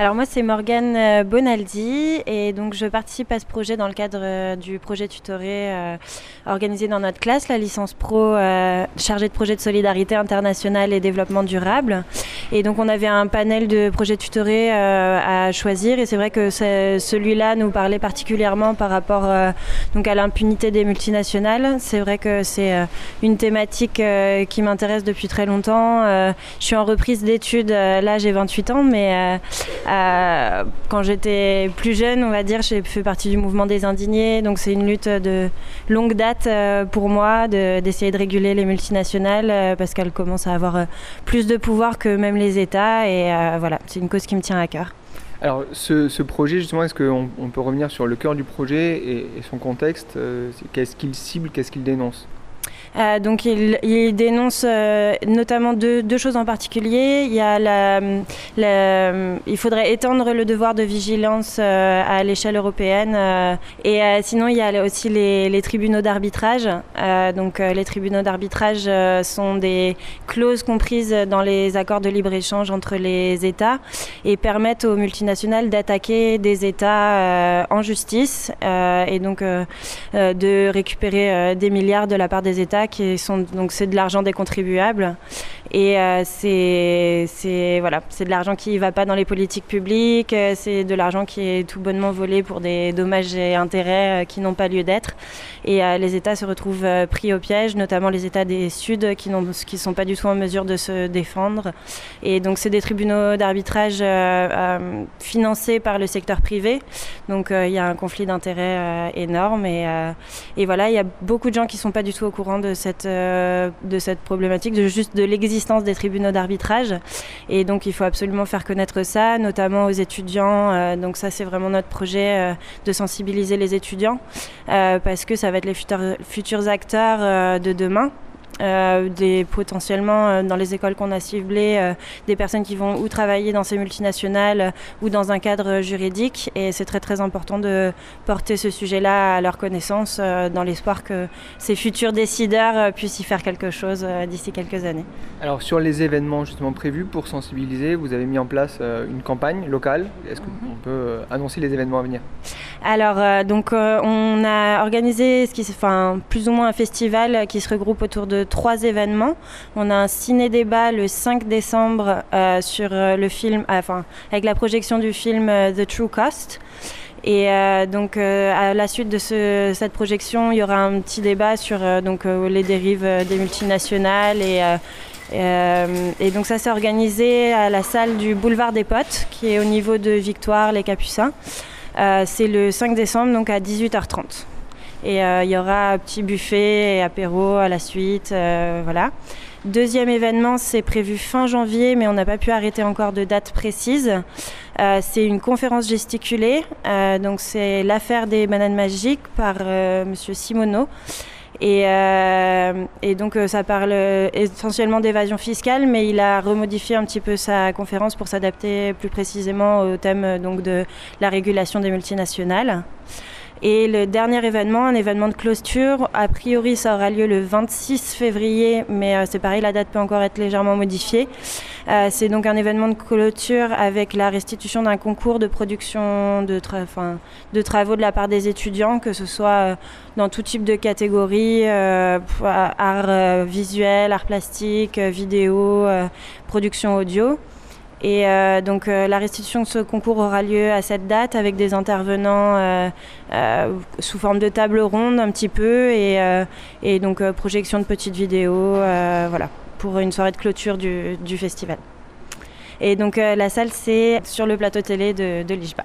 Alors moi c'est Morgane euh, Bonaldi et donc je participe à ce projet dans le cadre euh, du projet tutoré euh, organisé dans notre classe, la licence pro chargée de projet de solidarité internationale et développement durable. Et donc on avait un panel de projets tutorés à choisir et c'est vrai que celui-là nous parlait particulièrement par rapport à l'impunité des multinationales. C'est vrai que c'est une thématique qui m'intéresse depuis très longtemps. je suis en reprise d'études, là j'ai 28 ans mais euh, quand j'étais plus jeune, on va dire, j'ai fait partie du mouvement des indignés. Donc c'est une lutte de longue date euh, pour moi d'essayer de, réguler les multinationales euh, parce qu'elles commencent à avoir plus de pouvoir que même les États. Et voilà, c'est une cause qui me tient à cœur. Alors ce, projet, justement, est-ce qu'on on peut revenir sur le cœur du projet et son contexte Qu'est-ce qu'il cible Qu'est-ce qu'il dénonce? Euh, donc il, dénonce euh, notamment deux, choses en particulier. Il, y a il faudrait étendre le devoir de vigilance euh, à l'échelle européenne. et sinon, il y a aussi les, tribunaux d'arbitrage. donc les tribunaux d'arbitrage sont des clauses comprises dans les accords de libre-échange entre les États et permettent aux multinationales d'attaquer des États en justice et donc de récupérer des milliards de la part des États qui sont donc c'est de l'argent des contribuables. Et euh, c'est voilà c'est de l'argent qui ne va pas dans les politiques publiques, euh, c'est de l'argent qui est tout bonnement volé pour des dommages et intérêts euh, qui n'ont pas lieu d'être. Et les États se retrouvent pris au piège, notamment les États des Suds qui ne qui sont pas du tout en mesure de se défendre. Et donc c'est des tribunaux d'arbitrage financés par le secteur privé. Donc il y a un conflit d'intérêts énorme. Et, et voilà il y a beaucoup de gens qui sont pas du tout au courant de cette, euh, de cette problématique, de juste de l'existence des tribunaux d'arbitrage. Et donc il faut absolument faire connaître ça, notamment aux étudiants. Euh, donc ça c'est vraiment notre projet euh, de sensibiliser les étudiants, parce que ça va être les futurs, futurs acteurs de demain. Euh, des, potentiellement euh, dans les écoles qu'on a ciblées, euh, des personnes qui vont ou travailler dans ces multinationales ou dans un cadre juridique. Et c'est très très important de porter ce sujet-là à leur connaissance dans l'espoir que ces futurs décideurs puissent y faire quelque chose d'ici quelques années. Alors sur les événements justement prévus pour sensibiliser, vous avez mis en place une campagne locale. Est-ce qu'on mhm. peut annoncer les événements à venir? Alors donc on a organisé ce qui, enfin, plus ou moins un festival qui se regroupe autour de trois événements. On a un ciné-débat le 5 décembre euh, sur euh, le film, euh, enfin, avec la projection du film The True Cost. Et donc, à la suite de cette projection, il y aura un petit débat sur donc, les dérives des multinationales. Et, et donc, ça s'est organisé à la salle du Boulevard des Potes, qui est au niveau de Victoire, les Capucins. C'est le 5 décembre, donc à 18h30. Et euh, il y aura un petit buffet et apéro à la suite. Euh, voilà. Deuxième événement, c'est prévu fin janvier, mais on n'a pas pu arrêter encore de date précise. Euh, c'est une conférence gesticulée. donc c'est l'affaire des bananes magiques par Monsieur Simoneau. Et, et, donc ça parle essentiellement d'évasion fiscale, mais il a remodifié un petit peu sa conférence pour s'adapter plus précisément au thème donc de la régulation des multinationales. Et le dernier événement, un événement de clôture, a priori ça aura lieu le 26 février, mais euh, c'est pareil, la date peut encore être légèrement modifiée. Euh, c'est donc un événement de clôture avec la restitution d'un concours de production de, travaux de la part des étudiants, que ce soit euh, dans tout type de catégorie, art visuel, art plastique, vidéo, production audio. Et euh, donc euh, la restitution de ce concours aura lieu à cette date avec des intervenants euh, sous forme de table ronde un petit peu et, et donc projection de petites vidéos voilà, pour une soirée de clôture du, du festival. Et donc la salle c'est sur le plateau télé de, de l'IJBA.